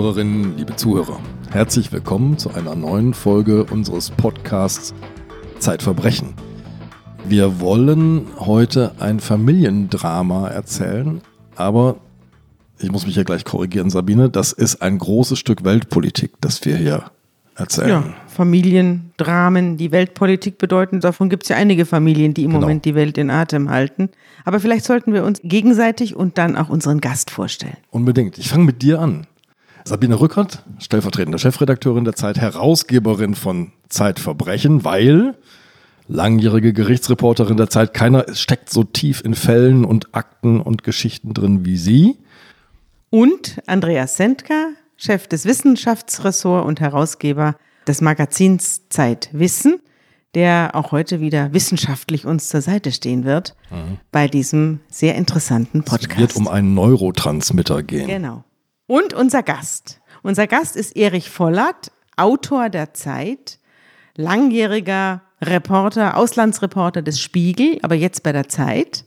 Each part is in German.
Liebe Zuhörerinnen, liebe Zuhörer, herzlich willkommen zu einer neuen Folge unseres Podcasts Zeitverbrechen. Wir wollen heute ein Familiendrama erzählen, aber ich muss mich ja gleich korrigieren, Sabine, das ist ein großes Stück Weltpolitik, das wir hier erzählen. Ja, Familiendramen, die Weltpolitik bedeuten. Davon gibt es ja einige Familien, die im genau. Moment die Welt in Atem halten. Aber vielleicht sollten wir uns gegenseitig und dann auch unseren Gast vorstellen. Unbedingt. Ich fange mit dir an. Sabine Rückert, stellvertretende Chefredakteurin der Zeit, Herausgeberin von Zeitverbrechen, weil langjährige Gerichtsreporterin der Zeit, keiner steckt so tief in Fällen und Akten und Geschichten drin wie sie. Und Andreas Sendka, Chef des Wissenschaftsressorts und Herausgeber des Magazins Zeit Wissen, der auch heute wieder wissenschaftlich uns zur Seite stehen wird mhm. bei diesem sehr interessanten Podcast. Es wird um einen Neurotransmitter gehen. Genau. Und unser Gast. Unser Gast ist Erich Vollert, Autor der Zeit, langjähriger Reporter, Auslandsreporter des Spiegel, aber jetzt bei der Zeit.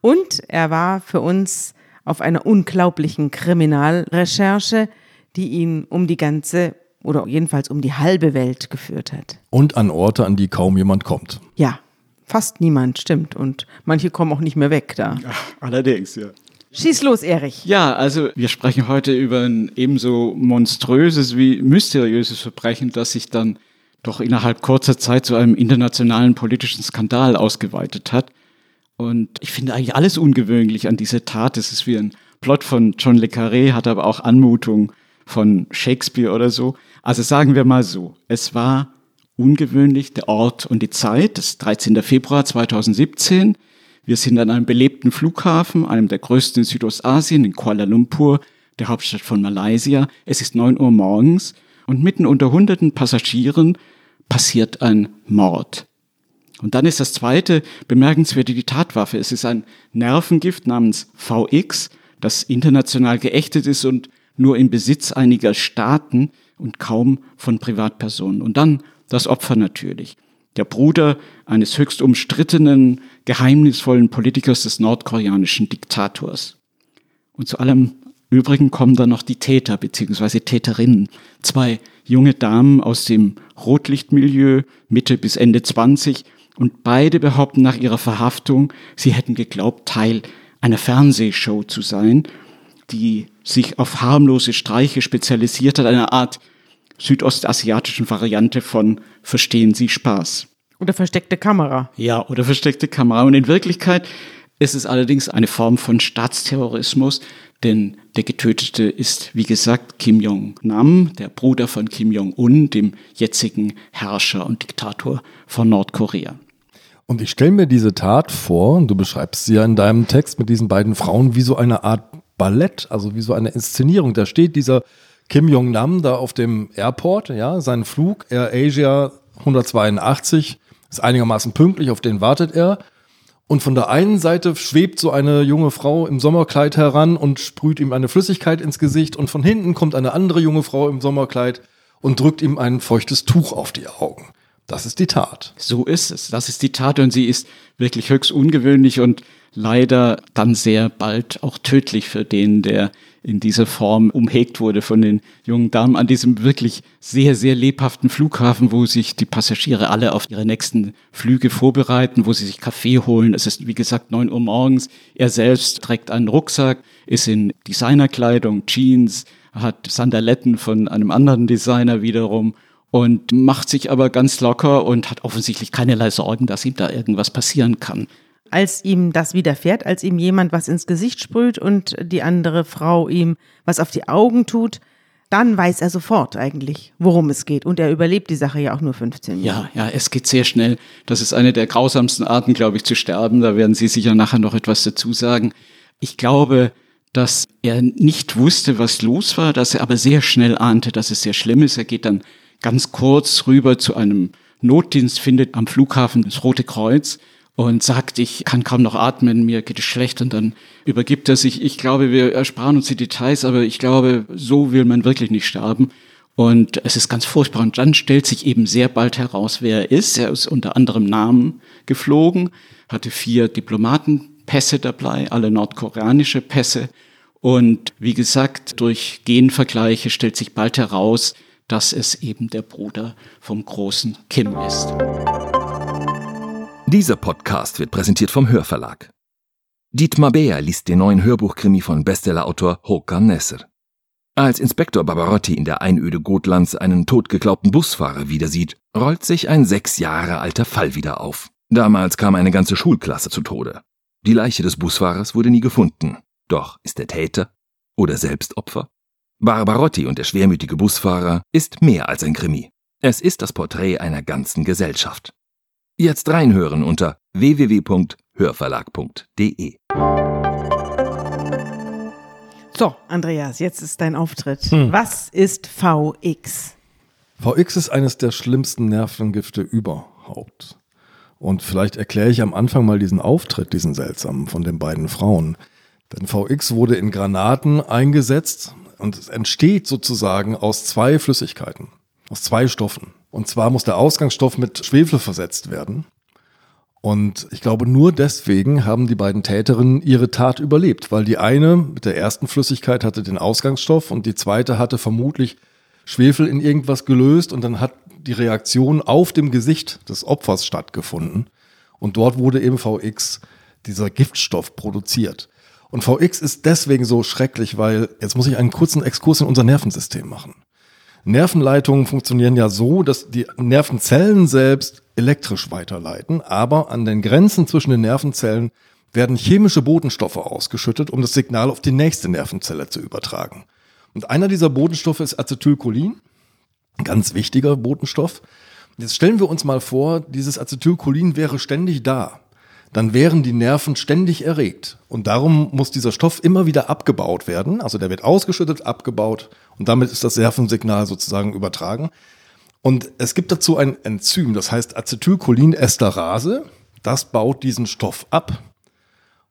Und er war für uns auf einer unglaublichen Kriminalrecherche, die ihn um die ganze oder jedenfalls um die halbe Welt geführt hat. Und an Orte, an die kaum jemand kommt. Ja, fast niemand, stimmt. Und manche kommen auch nicht mehr weg da. Ach, allerdings, ja. Schieß los, Erich. Ja, also wir sprechen heute über ein ebenso monströses wie mysteriöses Verbrechen, das sich dann doch innerhalb kurzer Zeit zu einem internationalen politischen Skandal ausgeweitet hat. Und ich finde eigentlich alles ungewöhnlich an dieser Tat. Es ist wie ein Plot von John Le Carré, hat aber auch Anmutung von Shakespeare oder so. Also sagen wir mal so, es war ungewöhnlich, der Ort und die Zeit, das ist 13. Februar 2017. Wir sind an einem belebten Flughafen, einem der größten in Südostasien, in Kuala Lumpur, der Hauptstadt von Malaysia. Es ist neun Uhr morgens und mitten unter hunderten Passagieren passiert ein Mord. Und dann ist das zweite bemerkenswerte die Tatwaffe. Es ist ein Nervengift namens VX, das international geächtet ist und nur im Besitz einiger Staaten und kaum von Privatpersonen. Und dann das Opfer natürlich. Der Bruder eines höchst umstrittenen, geheimnisvollen Politikers des nordkoreanischen Diktators. Und zu allem Übrigen kommen dann noch die Täter bzw. Täterinnen. Zwei junge Damen aus dem Rotlichtmilieu, Mitte bis Ende 20, und beide behaupten nach ihrer Verhaftung, sie hätten geglaubt, Teil einer Fernsehshow zu sein die sich auf harmlose Streiche spezialisiert hat, eine Art südostasiatischen Variante von Verstehen Sie Spaß. Oder versteckte Kamera. Ja, oder versteckte Kamera. Und in Wirklichkeit ist es allerdings eine Form von Staatsterrorismus, denn der Getötete ist, wie gesagt, Kim Jong-nam, der Bruder von Kim Jong-un, dem jetzigen Herrscher und Diktator von Nordkorea. Und ich stelle mir diese Tat vor, und du beschreibst sie ja in deinem Text mit diesen beiden Frauen wie so eine Art Ballett, also wie so eine Inszenierung. Da steht dieser Kim Jong-nam da auf dem Airport, ja, sein Flug Air Asia 182 ist einigermaßen pünktlich, auf den wartet er. Und von der einen Seite schwebt so eine junge Frau im Sommerkleid heran und sprüht ihm eine Flüssigkeit ins Gesicht. Und von hinten kommt eine andere junge Frau im Sommerkleid und drückt ihm ein feuchtes Tuch auf die Augen. Das ist die Tat. So ist es. Das ist die Tat und sie ist wirklich höchst ungewöhnlich und leider dann sehr bald auch tödlich für den, der in dieser Form umhegt wurde von den jungen Damen an diesem wirklich sehr, sehr lebhaften Flughafen, wo sich die Passagiere alle auf ihre nächsten Flüge vorbereiten, wo sie sich Kaffee holen. Es ist, wie gesagt, neun Uhr morgens. Er selbst trägt einen Rucksack, ist in Designerkleidung, Jeans, hat Sandaletten von einem anderen Designer wiederum und macht sich aber ganz locker und hat offensichtlich keinerlei Sorgen, dass ihm da irgendwas passieren kann als ihm das widerfährt, als ihm jemand was ins Gesicht sprüht und die andere Frau ihm was auf die Augen tut, dann weiß er sofort eigentlich, worum es geht. Und er überlebt die Sache ja auch nur 15 Jahre. Ja, ja, es geht sehr schnell. Das ist eine der grausamsten Arten, glaube ich, zu sterben. Da werden Sie sicher nachher noch etwas dazu sagen. Ich glaube, dass er nicht wusste, was los war, dass er aber sehr schnell ahnte, dass es sehr schlimm ist. Er geht dann ganz kurz rüber zu einem Notdienst, findet am Flughafen das Rote Kreuz und sagt, ich kann kaum noch atmen, mir geht es schlecht und dann übergibt er sich. Ich glaube, wir ersparen uns die Details, aber ich glaube, so will man wirklich nicht sterben. Und es ist ganz furchtbar. Und dann stellt sich eben sehr bald heraus, wer er ist. Er ist unter anderem Namen geflogen, hatte vier Diplomatenpässe dabei, alle nordkoreanische Pässe Und wie gesagt, durch Genvergleiche stellt sich bald heraus, dass es eben der Bruder vom großen Kim ist. Dieser Podcast wird präsentiert vom Hörverlag. Dietmar Beer liest den neuen Hörbuchkrimi von Bestsellerautor Håkan Nesser. Als Inspektor Barbarotti in der Einöde Gotlands einen totgeglaubten Busfahrer wiedersieht, rollt sich ein sechs Jahre alter Fall wieder auf. Damals kam eine ganze Schulklasse zu Tode. Die Leiche des Busfahrers wurde nie gefunden. Doch ist der Täter oder selbst Opfer? Barbarotti und der schwermütige Busfahrer ist mehr als ein Krimi. Es ist das Porträt einer ganzen Gesellschaft. Jetzt reinhören unter www.hörverlag.de. So, Andreas, jetzt ist dein Auftritt. Hm. Was ist VX? VX ist eines der schlimmsten Nervengifte überhaupt. Und vielleicht erkläre ich am Anfang mal diesen Auftritt, diesen seltsamen von den beiden Frauen. Denn VX wurde in Granaten eingesetzt und es entsteht sozusagen aus zwei Flüssigkeiten, aus zwei Stoffen. Und zwar muss der Ausgangsstoff mit Schwefel versetzt werden. Und ich glaube, nur deswegen haben die beiden Täterinnen ihre Tat überlebt, weil die eine mit der ersten Flüssigkeit hatte den Ausgangsstoff und die zweite hatte vermutlich Schwefel in irgendwas gelöst und dann hat die Reaktion auf dem Gesicht des Opfers stattgefunden. Und dort wurde eben VX, dieser Giftstoff, produziert. Und VX ist deswegen so schrecklich, weil jetzt muss ich einen kurzen Exkurs in unser Nervensystem machen. Nervenleitungen funktionieren ja so, dass die Nervenzellen selbst elektrisch weiterleiten, aber an den Grenzen zwischen den Nervenzellen werden chemische Botenstoffe ausgeschüttet, um das Signal auf die nächste Nervenzelle zu übertragen. Und einer dieser Botenstoffe ist Acetylcholin, ganz wichtiger Botenstoff. Jetzt stellen wir uns mal vor, dieses Acetylcholin wäre ständig da dann wären die Nerven ständig erregt. Und darum muss dieser Stoff immer wieder abgebaut werden. Also der wird ausgeschüttet, abgebaut und damit ist das Nervensignal sozusagen übertragen. Und es gibt dazu ein Enzym, das heißt Acetylcholinesterase. Das baut diesen Stoff ab.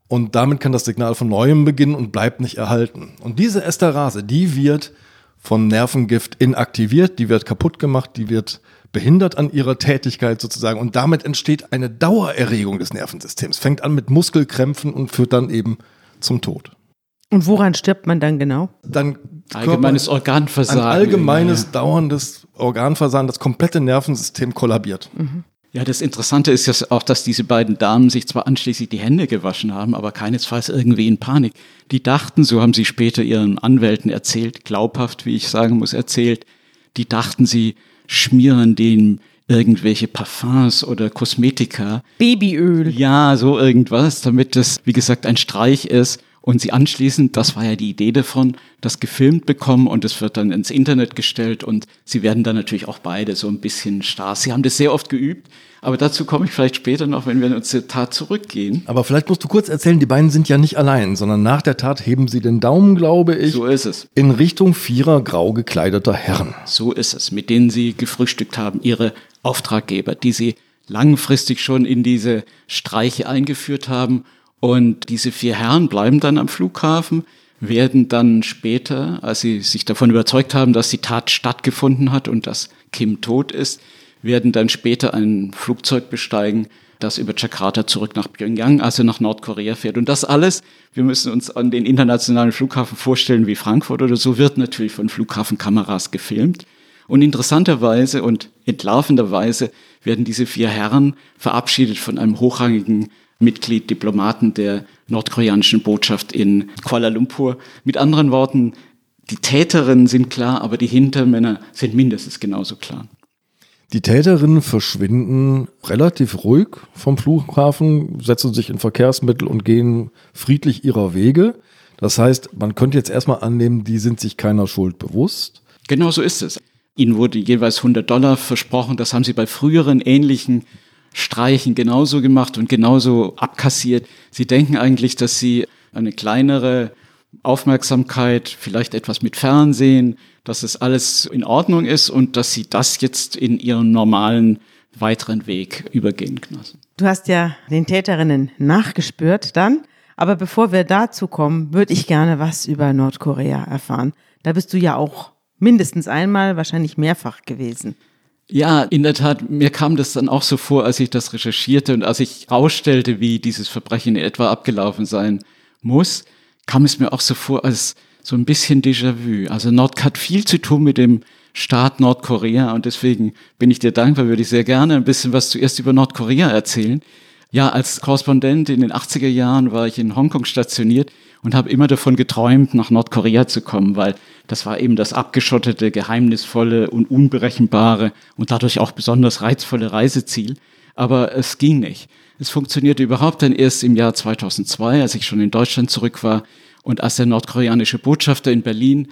Und damit kann das Signal von neuem beginnen und bleibt nicht erhalten. Und diese Esterase, die wird von Nervengift inaktiviert, die wird kaputt gemacht, die wird behindert an ihrer Tätigkeit sozusagen und damit entsteht eine Dauererregung des Nervensystems. Fängt an mit Muskelkrämpfen und führt dann eben zum Tod. Und woran stirbt man dann genau? Dann allgemeines Organversagen. Ein allgemeines, ja. dauerndes Organversagen, das komplette Nervensystem kollabiert. Mhm. Ja, das Interessante ist ja auch, dass diese beiden Damen sich zwar anschließend die Hände gewaschen haben, aber keinesfalls irgendwie in Panik. Die dachten, so haben sie später ihren Anwälten erzählt, glaubhaft, wie ich sagen muss, erzählt, die dachten, sie schmieren denen irgendwelche Parfums oder Kosmetika. Babyöl. Ja, so irgendwas, damit das, wie gesagt, ein Streich ist. Und sie anschließend, das war ja die Idee davon, das gefilmt bekommen und es wird dann ins Internet gestellt und sie werden dann natürlich auch beide so ein bisschen Stars. Sie haben das sehr oft geübt, aber dazu komme ich vielleicht später noch, wenn wir uns zur Tat zurückgehen. Aber vielleicht musst du kurz erzählen, die beiden sind ja nicht allein, sondern nach der Tat heben sie den Daumen, glaube ich. So ist es. In Richtung vierer grau gekleideter Herren. So ist es, mit denen sie gefrühstückt haben, ihre Auftraggeber, die sie langfristig schon in diese Streiche eingeführt haben und diese vier Herren bleiben dann am Flughafen, werden dann später, als sie sich davon überzeugt haben, dass die Tat stattgefunden hat und dass Kim tot ist, werden dann später ein Flugzeug besteigen, das über Jakarta zurück nach Pyongyang, also nach Nordkorea fährt. Und das alles, wir müssen uns an den internationalen Flughafen vorstellen wie Frankfurt oder so, wird natürlich von Flughafenkameras gefilmt. Und interessanterweise und entlarvenderweise werden diese vier Herren verabschiedet von einem hochrangigen Mitglied, Diplomaten der nordkoreanischen Botschaft in Kuala Lumpur. Mit anderen Worten, die Täterinnen sind klar, aber die Hintermänner sind mindestens genauso klar. Die Täterinnen verschwinden relativ ruhig vom Flughafen, setzen sich in Verkehrsmittel und gehen friedlich ihrer Wege. Das heißt, man könnte jetzt erstmal annehmen, die sind sich keiner Schuld bewusst. Genau so ist es. Ihnen wurde jeweils 100 Dollar versprochen. Das haben sie bei früheren ähnlichen Streichen genauso gemacht und genauso abkassiert. Sie denken eigentlich, dass sie eine kleinere Aufmerksamkeit, vielleicht etwas mit Fernsehen, dass es alles in Ordnung ist und dass sie das jetzt in ihren normalen weiteren Weg übergehen lassen. Du hast ja den Täterinnen nachgespürt dann, aber bevor wir dazu kommen, würde ich gerne was über Nordkorea erfahren. Da bist du ja auch mindestens einmal, wahrscheinlich mehrfach gewesen. Ja, in der Tat, mir kam das dann auch so vor, als ich das recherchierte und als ich ausstellte, wie dieses Verbrechen in etwa abgelaufen sein muss, kam es mir auch so vor als so ein bisschen Déjà-vu. Also Nord hat viel zu tun mit dem Staat Nordkorea und deswegen bin ich dir dankbar, würde ich sehr gerne ein bisschen was zuerst über Nordkorea erzählen. Ja, als Korrespondent in den 80er Jahren war ich in Hongkong stationiert und habe immer davon geträumt, nach Nordkorea zu kommen, weil das war eben das abgeschottete, geheimnisvolle und unberechenbare und dadurch auch besonders reizvolle Reiseziel. Aber es ging nicht. Es funktionierte überhaupt dann erst im Jahr 2002, als ich schon in Deutschland zurück war und als der nordkoreanische Botschafter in Berlin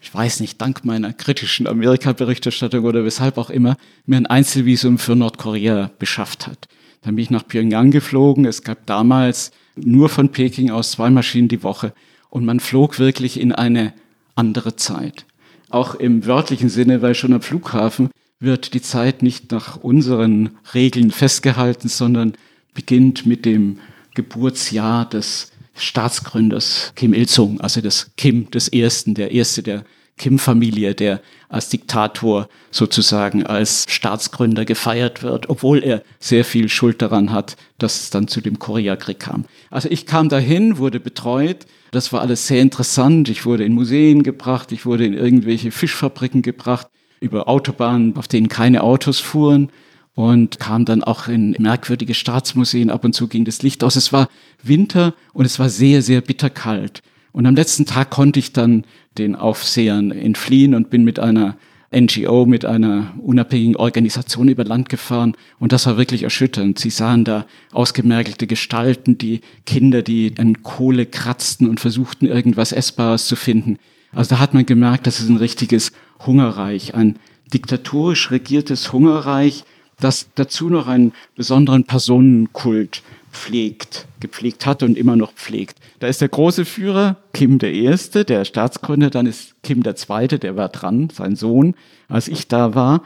ich weiß nicht, dank meiner kritischen Amerika-Berichterstattung oder weshalb auch immer, mir ein Einzelvisum für Nordkorea beschafft hat. Dann bin ich nach Pyongyang geflogen. Es gab damals nur von Peking aus zwei Maschinen die Woche und man flog wirklich in eine andere Zeit. Auch im wörtlichen Sinne, weil schon am Flughafen wird die Zeit nicht nach unseren Regeln festgehalten, sondern beginnt mit dem Geburtsjahr des Staatsgründers Kim Il-sung, also des Kim des Ersten, der Erste der Kim-Familie, der als Diktator sozusagen als Staatsgründer gefeiert wird, obwohl er sehr viel Schuld daran hat, dass es dann zu dem Koreakrieg kam. Also ich kam dahin, wurde betreut. Das war alles sehr interessant. Ich wurde in Museen gebracht, ich wurde in irgendwelche Fischfabriken gebracht, über Autobahnen, auf denen keine Autos fuhren und kam dann auch in merkwürdige Staatsmuseen. Ab und zu ging das Licht aus. Es war Winter und es war sehr, sehr bitterkalt. Und am letzten Tag konnte ich dann den Aufsehern entfliehen und bin mit einer NGO, mit einer unabhängigen Organisation über Land gefahren. Und das war wirklich erschütternd. Sie sahen da ausgemergelte Gestalten, die Kinder, die an Kohle kratzten und versuchten, irgendwas Essbares zu finden. Also da hat man gemerkt, das ist ein richtiges Hungerreich, ein diktatorisch regiertes Hungerreich, das dazu noch einen besonderen Personenkult pflegt, gepflegt hat und immer noch pflegt. Da ist der große Führer Kim der Erste, der Staatsgründer, dann ist Kim der Zweite, der war dran, sein Sohn, als ich da war,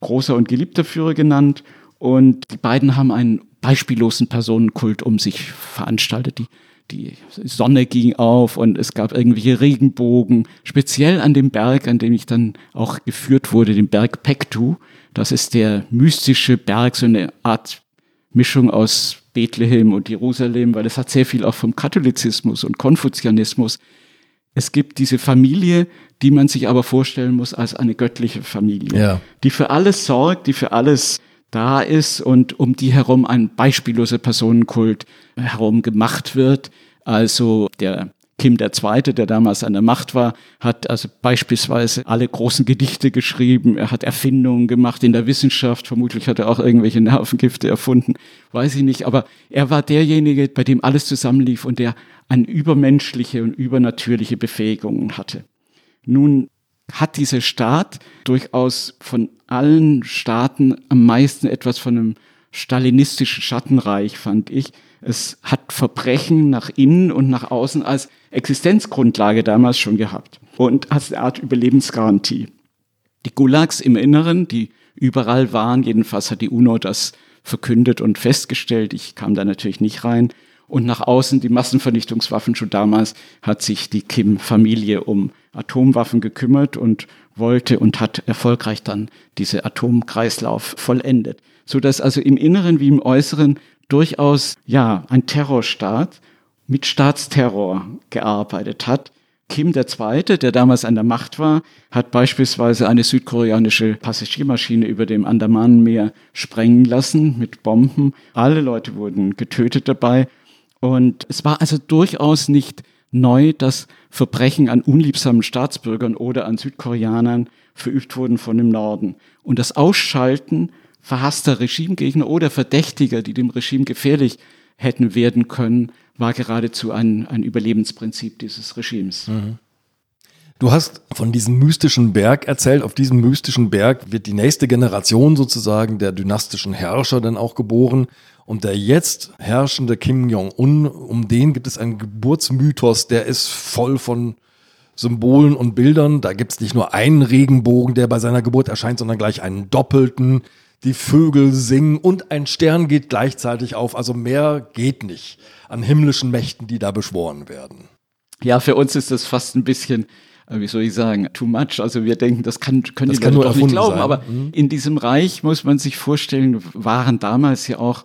großer und geliebter Führer genannt. Und die beiden haben einen beispiellosen Personenkult um sich veranstaltet. Die, die Sonne ging auf und es gab irgendwelche Regenbogen, speziell an dem Berg, an dem ich dann auch geführt wurde, dem Berg Pektu. Das ist der mystische Berg, so eine Art Mischung aus Bethlehem und Jerusalem, weil es hat sehr viel auch vom Katholizismus und Konfuzianismus. Es gibt diese Familie, die man sich aber vorstellen muss als eine göttliche Familie, ja. die für alles sorgt, die für alles da ist und um die herum ein beispielloser Personenkult herum gemacht wird. Also der Kim II., der damals an der Macht war, hat also beispielsweise alle großen Gedichte geschrieben, er hat Erfindungen gemacht in der Wissenschaft, vermutlich hat er auch irgendwelche Nervengifte erfunden, weiß ich nicht, aber er war derjenige, bei dem alles zusammenlief und der eine übermenschliche und übernatürliche Befähigungen hatte. Nun hat dieser Staat durchaus von allen Staaten am meisten etwas von einem stalinistischen Schattenreich, fand ich. Es hat Verbrechen nach innen und nach außen als Existenzgrundlage damals schon gehabt und als eine Art Überlebensgarantie. Die Gulags im Inneren, die überall waren, jedenfalls hat die UNO das verkündet und festgestellt. Ich kam da natürlich nicht rein. Und nach außen die Massenvernichtungswaffen schon damals hat sich die Kim-Familie um Atomwaffen gekümmert und wollte und hat erfolgreich dann diese Atomkreislauf vollendet. So dass also im Inneren wie im Äußeren durchaus, ja, ein Terrorstaat mit Staatsterror gearbeitet hat. Kim II., der damals an der Macht war, hat beispielsweise eine südkoreanische Passagiermaschine über dem Andamanenmeer sprengen lassen mit Bomben. Alle Leute wurden getötet dabei. Und es war also durchaus nicht neu, dass Verbrechen an unliebsamen Staatsbürgern oder an Südkoreanern verübt wurden von dem Norden. Und das Ausschalten verhasster Regimegegner oder Verdächtiger, die dem Regime gefährlich hätten werden können, war geradezu ein, ein Überlebensprinzip dieses Regimes. Mhm. Du hast von diesem mystischen Berg erzählt. Auf diesem mystischen Berg wird die nächste Generation sozusagen der dynastischen Herrscher dann auch geboren. Und der jetzt herrschende Kim Jong-un, um den gibt es einen Geburtsmythos, der ist voll von Symbolen und Bildern. Da gibt es nicht nur einen Regenbogen, der bei seiner Geburt erscheint, sondern gleich einen doppelten die Vögel singen und ein Stern geht gleichzeitig auf. Also mehr geht nicht an himmlischen Mächten, die da beschworen werden. Ja, für uns ist das fast ein bisschen, äh, wie soll ich sagen, too much. Also wir denken, das kann, können das die kann Leute doch nicht glauben. Sein. Aber mhm. in diesem Reich muss man sich vorstellen, waren damals ja auch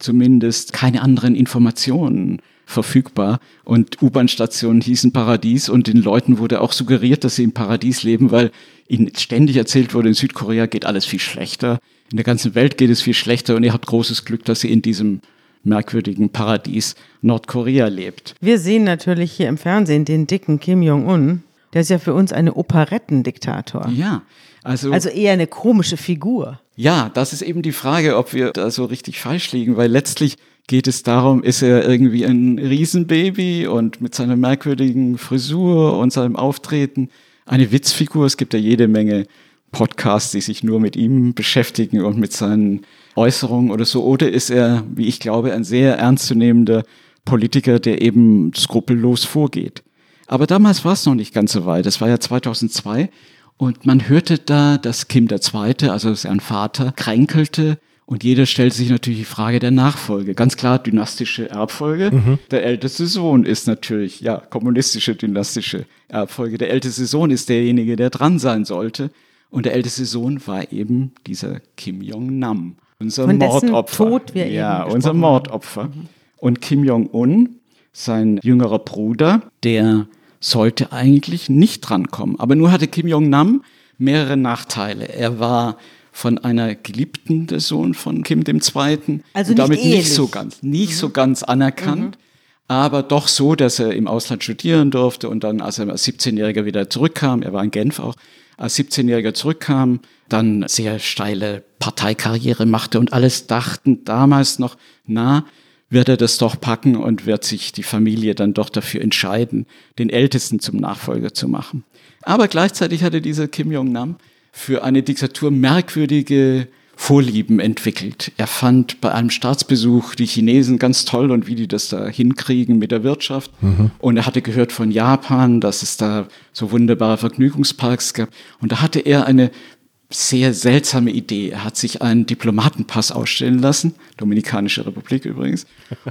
zumindest keine anderen Informationen verfügbar und U-Bahn-Stationen hießen Paradies und den Leuten wurde auch suggeriert, dass sie im Paradies leben, weil ihnen ständig erzählt wurde, in Südkorea geht alles viel schlechter, in der ganzen Welt geht es viel schlechter und ihr habt großes Glück, dass ihr in diesem merkwürdigen Paradies Nordkorea lebt. Wir sehen natürlich hier im Fernsehen den dicken Kim Jong-un. Der ist ja für uns eine Operettendiktator. Ja, also, Also eher eine komische Figur. ja, das ist eben die Frage, ob wir da so richtig falsch liegen, weil letztlich geht es darum, ist er irgendwie ein Riesenbaby und mit seiner merkwürdigen Frisur und seinem Auftreten eine Witzfigur. Es gibt ja jede Menge Podcasts, die sich nur mit ihm beschäftigen und mit seinen Äußerungen oder so. Oder ist er, wie ich glaube, ein sehr ernstzunehmender Politiker, der eben skrupellos vorgeht. Aber damals war es noch nicht ganz so weit. Das war ja 2002 und man hörte da, dass Kim II., also sein Vater, kränkelte und jeder stellt sich natürlich die Frage der Nachfolge. Ganz klar dynastische Erbfolge. Der älteste Sohn ist natürlich, ja, kommunistische dynastische Erbfolge. Der älteste Sohn ist derjenige, der dran sein sollte. Und der älteste Sohn war eben dieser Kim Jong-nam, unser Von Mordopfer. Tod wir ja, eben unser Mordopfer. Und Kim Jong-un, sein jüngerer Bruder, der sollte eigentlich nicht drankommen. Aber nur hatte Kim Jong-nam mehrere Nachteile. Er war von einer Geliebten der Sohn von Kim II. Also und damit nicht nicht so ganz, nicht so ganz anerkannt. Aber doch so, dass er im Ausland studieren durfte und dann, als er als 17-Jähriger wieder zurückkam, er war in Genf auch, als 17-Jähriger zurückkam, dann sehr steile Parteikarriere machte und alles dachten damals noch, na, wird er das doch packen und wird sich die Familie dann doch dafür entscheiden, den Ältesten zum Nachfolger zu machen. Aber gleichzeitig hatte dieser Kim Jong-nam für eine Diktatur merkwürdige Vorlieben entwickelt. Er fand bei einem Staatsbesuch die Chinesen ganz toll und wie die das da hinkriegen mit der Wirtschaft. Und er hatte gehört von Japan, dass es da so wunderbare Vergnügungsparks gab. Und da hatte er eine sehr seltsame Idee. Er hat sich einen Diplomatenpass ausstellen lassen, Dominikanische Republik übrigens.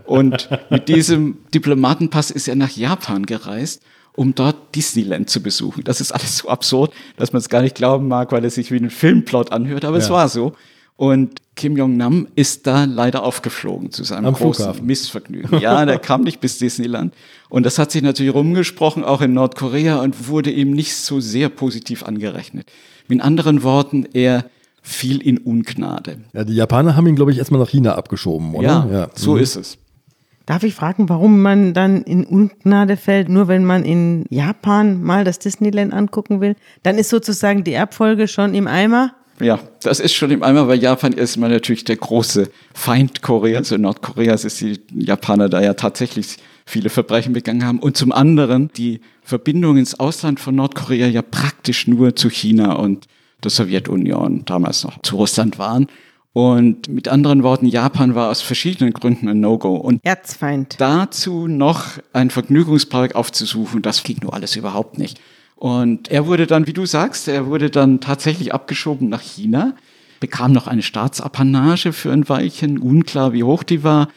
Und mit diesem Diplomatenpass ist er nach Japan gereist, um dort Disneyland zu besuchen. Das ist alles so absurd, dass man es gar nicht glauben mag, weil es sich wie ein Filmplot anhört, aber es Ja. war so. Und Kim Jong-nam ist da leider aufgeflogen zu seinem Am großen Flughafen. Missvergnügen. Ja, der kam nicht bis Disneyland. Und das hat sich natürlich rumgesprochen, auch in Nordkorea, und wurde ihm nicht so sehr positiv angerechnet. Mit anderen Worten, er fiel in Ungnade. Ja, die Japaner haben ihn, glaube ich, erstmal nach China abgeschoben, oder? Ja, so Mhm. ist es. Darf ich fragen, warum man dann in Ungnade fällt, nur wenn man in Japan mal das Disneyland angucken will? Dann ist sozusagen die Erbfolge schon im Eimer. Ja, das ist schon im Eimer, weil Japan ist mal natürlich der große Feind Koreas und Nordkoreas ist die Japaner da ja tatsächlich viele Verbrechen begangen haben. Und zum anderen die Verbindung ins Ausland von Nordkorea ja praktisch nur zu China und der Sowjetunion, damals noch zu Russland waren. Und mit anderen Worten, Japan war aus verschiedenen Gründen ein No-Go. Und Erzfeind. dazu noch einen Vergnügungspark aufzusuchen, das ging nur alles überhaupt nicht. Und er wurde dann, wie du sagst, er wurde dann tatsächlich abgeschoben nach China, bekam noch eine Staatsapanage für ein Weilchen, unklar wie hoch die war.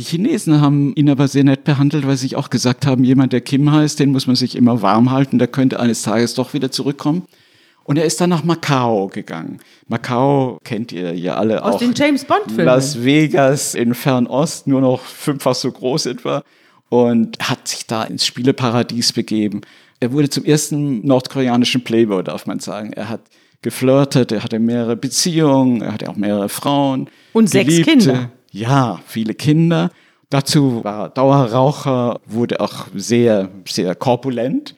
Die Chinesen haben ihn aber sehr nett behandelt, weil sie sich auch gesagt haben, jemand, der Kim heißt, den muss man sich immer warm halten, der könnte eines Tages doch wieder zurückkommen. Und er ist dann nach Macau gegangen. Macau kennt ihr ja alle Aus auch. den James Bond-Filmen. Las Vegas in Fernost, nur noch fünffach so groß etwa. Und hat sich da ins Spieleparadies begeben. Er wurde zum ersten nordkoreanischen Playboy, darf man sagen. Er hat geflirtet, er hatte mehrere Beziehungen, er hatte auch mehrere Frauen. Und sechs Geliebte. Kinder. Ja, viele Kinder. Dazu war er Dauerraucher, wurde auch sehr, sehr korpulent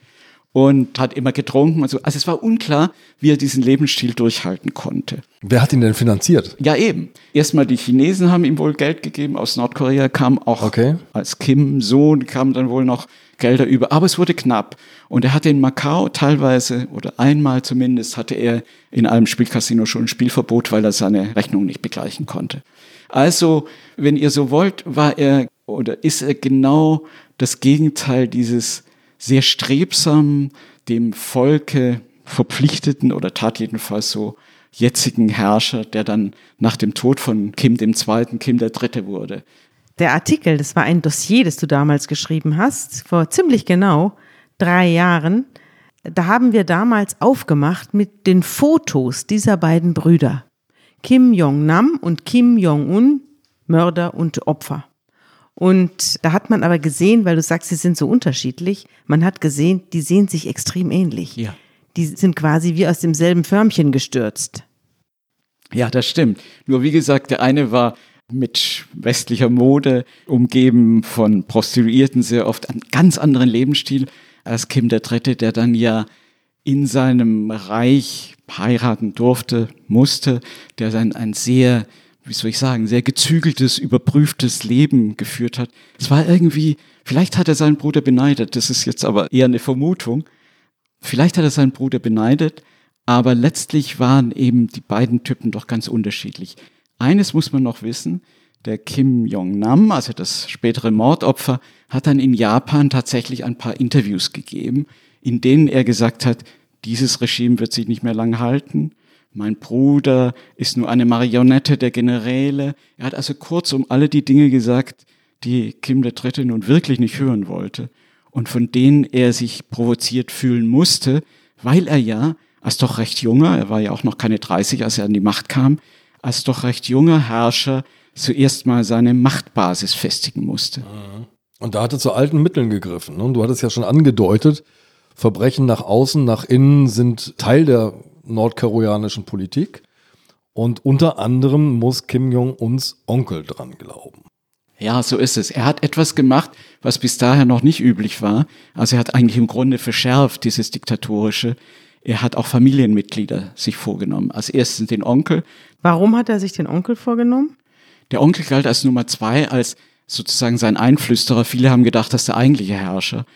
und hat immer getrunken und so. Also es war unklar, wie er diesen Lebensstil durchhalten konnte. Wer hat ihn denn finanziert? Ja, eben. Erstmal die Chinesen haben ihm wohl Geld gegeben. Aus Nordkorea kam auch Okay. als Kim-Sohn kam dann wohl noch Gelder über. Aber es wurde knapp. Und er hatte in Macau teilweise oder einmal zumindest hatte er in einem Spielcasino schon ein Spielverbot, weil er seine Rechnung nicht begleichen konnte. Also, wenn ihr so wollt, war er oder ist er genau das Gegenteil dieses sehr strebsam, dem Volke verpflichteten oder tat jedenfalls so jetzigen Herrscher, der dann nach dem Tod von Kim II., Kim III. wurde. Der Artikel, das war ein Dossier, das du damals geschrieben hast, vor ziemlich genau drei Jahren. Da haben wir damals aufgemacht mit den Fotos dieser beiden Brüder. Kim Jong-nam und Kim Jong-un, Mörder und Opfer. Und da hat man aber gesehen, weil du sagst, sie sind so unterschiedlich, man hat gesehen, die sehen sich extrem ähnlich. Ja. Die sind quasi wie aus demselben Förmchen gestürzt. Ja, das stimmt. Nur wie gesagt, der eine war mit westlicher Mode umgeben von Prostituierten, sehr oft einen ganz anderen Lebensstil als Kim der Dritte, der dann ja in seinem Reich heiraten durfte, musste, der dann ein sehr, wie soll ich sagen, sehr gezügeltes, überprüftes Leben geführt hat. Es war irgendwie, vielleicht hat er seinen Bruder beneidet, das ist jetzt aber eher eine Vermutung. Vielleicht hat er seinen Bruder beneidet, aber letztlich waren eben die beiden Typen doch ganz unterschiedlich. Eines muss man noch wissen, der Kim Jong-nam, also das spätere Mordopfer, hat dann in Japan tatsächlich ein paar Interviews gegeben, in denen er gesagt hat, dieses Regime wird sich nicht mehr lang halten. Mein Bruder ist nur eine Marionette der Generäle. Er hat also kurzum alle die Dinge gesagt, die Kim der Dritte nun wirklich nicht hören wollte und von denen er sich provoziert fühlen musste, weil er ja als doch recht junger, er war ja auch noch keine 30, als er an die Macht kam, als doch recht junger Herrscher zuerst mal seine Machtbasis festigen musste. Und da hat er zu alten Mitteln gegriffen. Ne? Und du hattest ja schon angedeutet, Verbrechen nach außen, nach innen sind Teil der nordkoreanischen Politik. Und unter anderem muss Kim Jong-uns Onkel dran glauben. Ja, so ist es. Er hat etwas gemacht, was bis daher noch nicht üblich war. Also er hat eigentlich im Grunde verschärft dieses diktatorische. Er hat auch Familienmitglieder sich vorgenommen. Als erstes den Onkel. Warum hat er sich den Onkel vorgenommen? Der Onkel galt als Nummer zwei, als sozusagen sein Einflüsterer. Viele haben gedacht, dass der eigentliche Herrscher.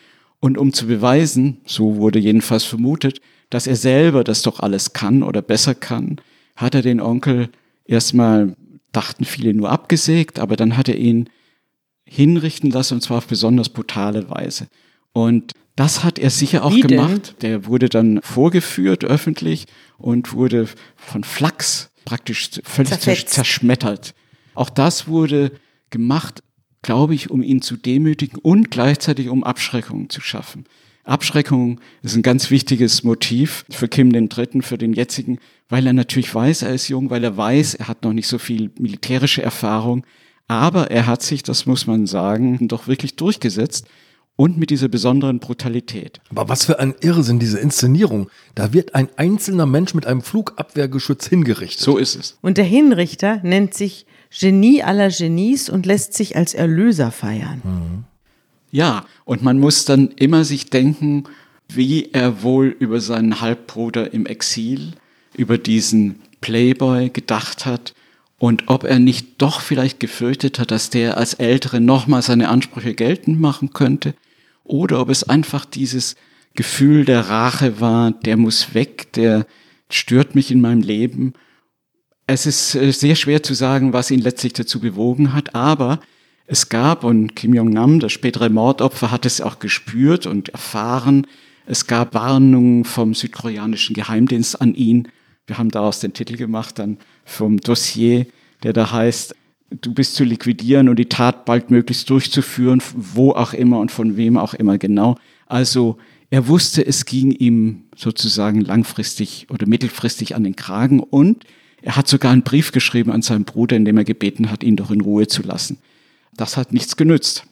Und um zu beweisen, so wurde jedenfalls vermutet, dass er selber das doch alles kann oder besser kann, hat er den Onkel erstmal, dachten viele, nur abgesägt, aber dann hat er ihn hinrichten lassen und zwar auf besonders brutale Weise. Und das hat er sicher auch Wie gemacht. Der wurde dann vorgeführt öffentlich und wurde von Flachs praktisch völlig Zerfetzt. zerschmettert. Auch das wurde gemacht, glaube ich, um ihn zu demütigen und gleichzeitig um Abschreckung zu schaffen. Abschreckung ist ein ganz wichtiges Motiv für Kim den Dritten, für den jetzigen, weil er natürlich weiß, er ist jung, weil er weiß, er hat noch nicht so viel militärische Erfahrung, aber er hat sich, das muss man sagen, doch wirklich durchgesetzt und mit dieser besonderen Brutalität. Aber was für ein Irrsinn, diese Inszenierung. Da wird ein einzelner Mensch mit einem Flugabwehrgeschütz hingerichtet. So ist es. Und der Hinrichter nennt sich Genie aller Genies und lässt sich als Erlöser feiern. Ja, und man muss dann immer sich denken, wie er wohl über seinen Halbbruder im Exil, über diesen Playboy gedacht hat und ob er nicht doch vielleicht gefürchtet hat, dass der als Ältere nochmal seine Ansprüche geltend machen könnte oder ob es einfach dieses Gefühl der Rache war, der muss weg, der stört mich in meinem Leben. Es ist äh, sehr schwer zu sagen, was ihn letztlich dazu bewogen hat, aber es gab, und Kim Jong-nam, das spätere Mordopfer, hat es auch gespürt und erfahren, es gab Warnungen vom südkoreanischen Geheimdienst an ihn. Wir haben daraus den Titel gemacht, dann vom Dossier, der da heißt, du bist zu liquidieren und die Tat baldmöglichst durchzuführen, wo auch immer und von wem auch immer genau. Also er wusste, es ging ihm sozusagen langfristig oder mittelfristig an den Kragen und er hat sogar einen Brief geschrieben an seinen Bruder, in dem er gebeten hat, ihn doch in Ruhe zu lassen. Das hat nichts genützt.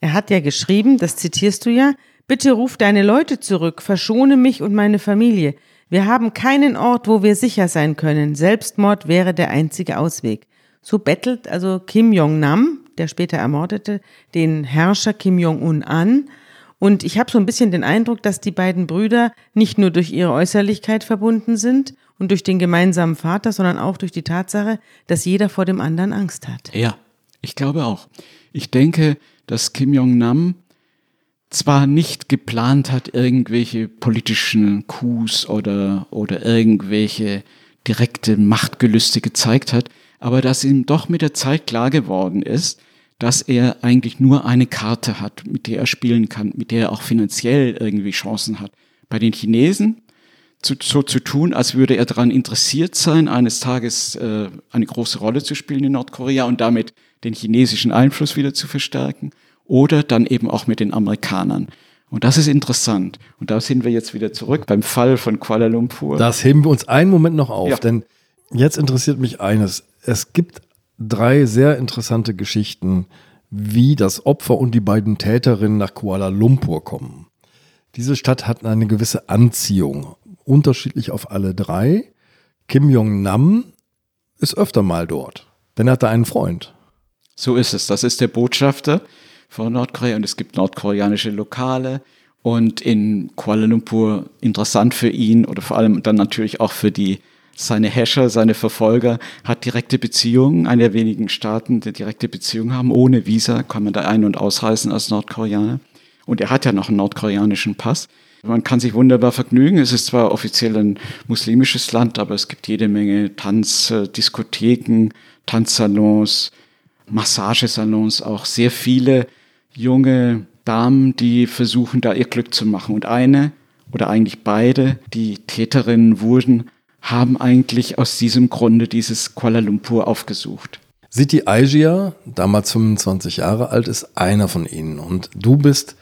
Er hat ja geschrieben, das zitierst du ja, bitte ruf deine Leute zurück, verschone mich und meine Familie. Wir haben keinen Ort, wo wir sicher sein können. Selbstmord wäre der einzige Ausweg. So bettelt also Kim Jong-nam, der später ermordete, den Herrscher Kim Jong-un an. Und ich habe so ein bisschen den Eindruck, dass die beiden Brüder nicht nur durch ihre Äußerlichkeit verbunden sind und durch den gemeinsamen Vater, sondern auch durch die Tatsache, dass jeder vor dem anderen Angst hat. Ja, ich glaube auch. Ich denke, dass Kim Jong-nam zwar nicht geplant hat, irgendwelche politischen Coups oder, oder irgendwelche direkte Machtgelüste gezeigt hat, aber dass ihm doch mit der Zeit klar geworden ist, dass er eigentlich nur eine Karte hat, mit der er spielen kann, mit der er auch finanziell irgendwie Chancen hat. Bei den Chinesen zu, so zu tun, als würde er daran interessiert sein, eines Tages äh, eine große Rolle zu spielen in Nordkorea und damit den chinesischen Einfluss wieder zu verstärken oder dann eben auch mit den Amerikanern. Und das ist interessant. Und da sind wir jetzt wieder zurück beim Fall von Kuala Lumpur. Das heben wir uns einen Moment noch auf, Ja. denn jetzt interessiert mich eines. Es gibt drei sehr interessante Geschichten, wie das Opfer und die beiden Täterinnen nach Kuala Lumpur kommen. Diese Stadt hat eine gewisse Anziehung, unterschiedlich auf alle drei. Kim Jong-nam ist öfter mal dort, denn er hat da einen Freund. So ist es. Das ist der Botschafter von Nordkorea und es gibt nordkoreanische Lokale. Und in Kuala Lumpur interessant für ihn oder vor allem dann natürlich auch für die seine Hasher, seine Verfolger, hat direkte Beziehungen, einer der wenigen Staaten, die direkte Beziehungen haben. Ohne Visa kann man da ein- und ausreisen als Nordkoreaner. Und er hat ja noch einen nordkoreanischen Pass. Man kann sich wunderbar vergnügen. Es ist zwar offiziell ein muslimisches Land, aber es gibt jede Menge Tanzdiskotheken, Tanzsalons, Massagesalons, auch sehr viele junge Damen, die versuchen, da ihr Glück zu machen. Und eine oder eigentlich beide, die Täterinnen wurden, haben eigentlich aus diesem Grunde dieses Kuala Lumpur aufgesucht. Siti Aijia, damals 25 Jahre alt, ist einer von ihnen. Und du bist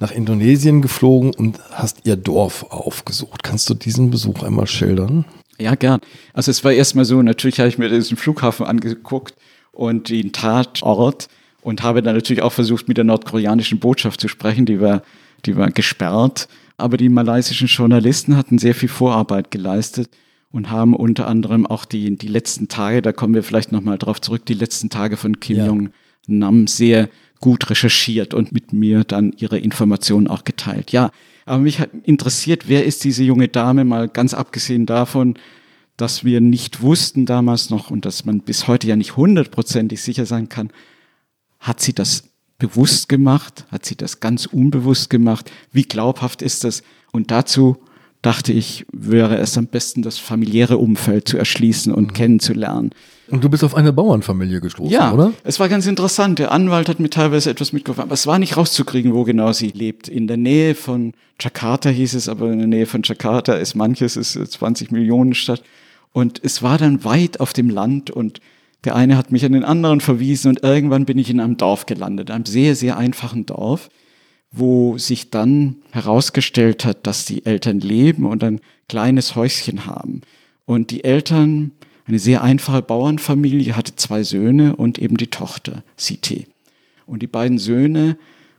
nach Indonesien geflogen und hast ihr Dorf aufgesucht. Kannst du diesen Besuch einmal schildern? Ja, gern. Also es war erstmal so, natürlich habe ich mir diesen Flughafen angeguckt und den Tatort und habe dann natürlich auch versucht, mit der nordkoreanischen Botschaft zu sprechen. Die war, die war gesperrt. Aber die malaysischen Journalisten hatten sehr viel Vorarbeit geleistet und haben unter anderem auch die, die letzten Tage, da kommen wir vielleicht nochmal drauf zurück, die letzten Tage von Kim ja. Jong-nam sehr gut recherchiert und mit mir dann ihre Informationen auch geteilt. Ja, aber mich hat interessiert, wer ist diese junge Dame, mal ganz abgesehen davon, dass wir nicht wussten damals noch und dass man bis heute ja nicht hundertprozentig sicher sein kann, hat sie das bewusst gemacht? Hat sie das ganz unbewusst gemacht? Wie glaubhaft ist das? Und dazu dachte ich, wäre es am besten, das familiäre Umfeld zu erschließen und mhm. kennenzulernen. Und du bist auf eine Bauernfamilie gestoßen, ja, oder? Es war ganz interessant. Der Anwalt hat mir teilweise etwas mitgeholfen, aber es war nicht rauszukriegen, wo genau sie lebt. In der Nähe von Jakarta hieß es, aber in der Nähe von Jakarta ist manches, ist 20 Millionen Stadt. Und es war dann weit auf dem Land und der eine hat mich an den anderen verwiesen und irgendwann bin ich in einem Dorf gelandet, einem sehr, sehr einfachen Dorf wo sich dann herausgestellt hat, dass die Eltern leben und ein kleines Häuschen haben. Und die Eltern, eine sehr einfache Bauernfamilie, hatte zwei Söhne und eben die Tochter, Siti. Und die beiden Söhne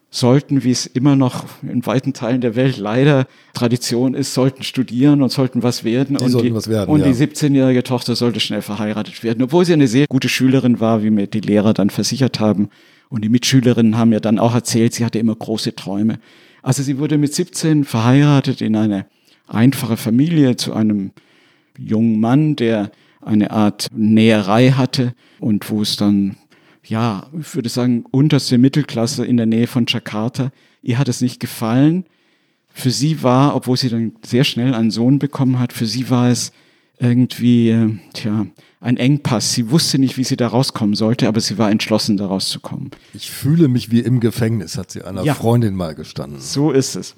sollten, wie es immer noch in weiten Teilen der Welt leider Tradition ist, sollten studieren und sollten was werden. Die und sollten die, was werden, und ja. die 17-jährige Tochter sollte schnell verheiratet werden, obwohl sie eine sehr gute Schülerin war, wie mir die Lehrer dann versichert haben. Und die Mitschülerinnen haben mir dann auch erzählt, sie hatte immer große Träume. Also sie wurde mit 17 verheiratet in eine einfache Familie zu einem jungen Mann, der eine Art Näherei hatte und wo es dann, ja, ich würde sagen, unterste Mittelklasse in der Nähe von Jakarta. Ihr hat es nicht gefallen. Für sie war, obwohl sie dann sehr schnell einen Sohn bekommen hat, für sie war es irgendwie, äh, tja, ein Engpass. Sie wusste nicht, wie sie da rauskommen sollte, aber sie war entschlossen, da rauszukommen. Ich fühle mich wie im Gefängnis, hat sie einer Ja. Freundin mal gestanden. So ist es.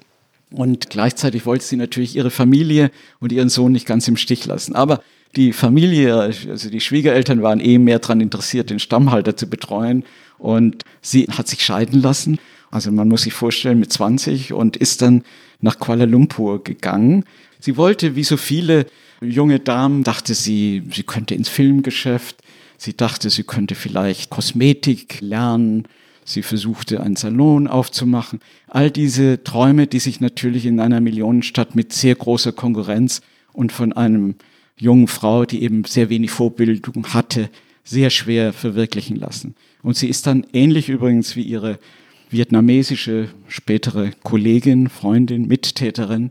Und gleichzeitig wollte sie natürlich ihre Familie und ihren Sohn nicht ganz im Stich lassen. Aber die Familie, also die Schwiegereltern waren eh mehr daran interessiert, den Stammhalter zu betreuen. Und sie hat sich scheiden lassen. Also man muss sich vorstellen, mit 20 und ist dann nach Kuala Lumpur gegangen. Sie wollte, wie so viele junge Damen, dachte sie, sie könnte ins Filmgeschäft. Sie dachte, sie könnte vielleicht Kosmetik lernen. Sie versuchte, einen Salon aufzumachen. All diese Träume, die sich natürlich in einer Millionenstadt mit sehr großer Konkurrenz und von einem jungen Frau, die eben sehr wenig Vorbildung hatte, sehr schwer verwirklichen lassen. Und sie ist dann ähnlich übrigens wie ihre vietnamesische spätere Kollegin, Freundin, Mittäterin,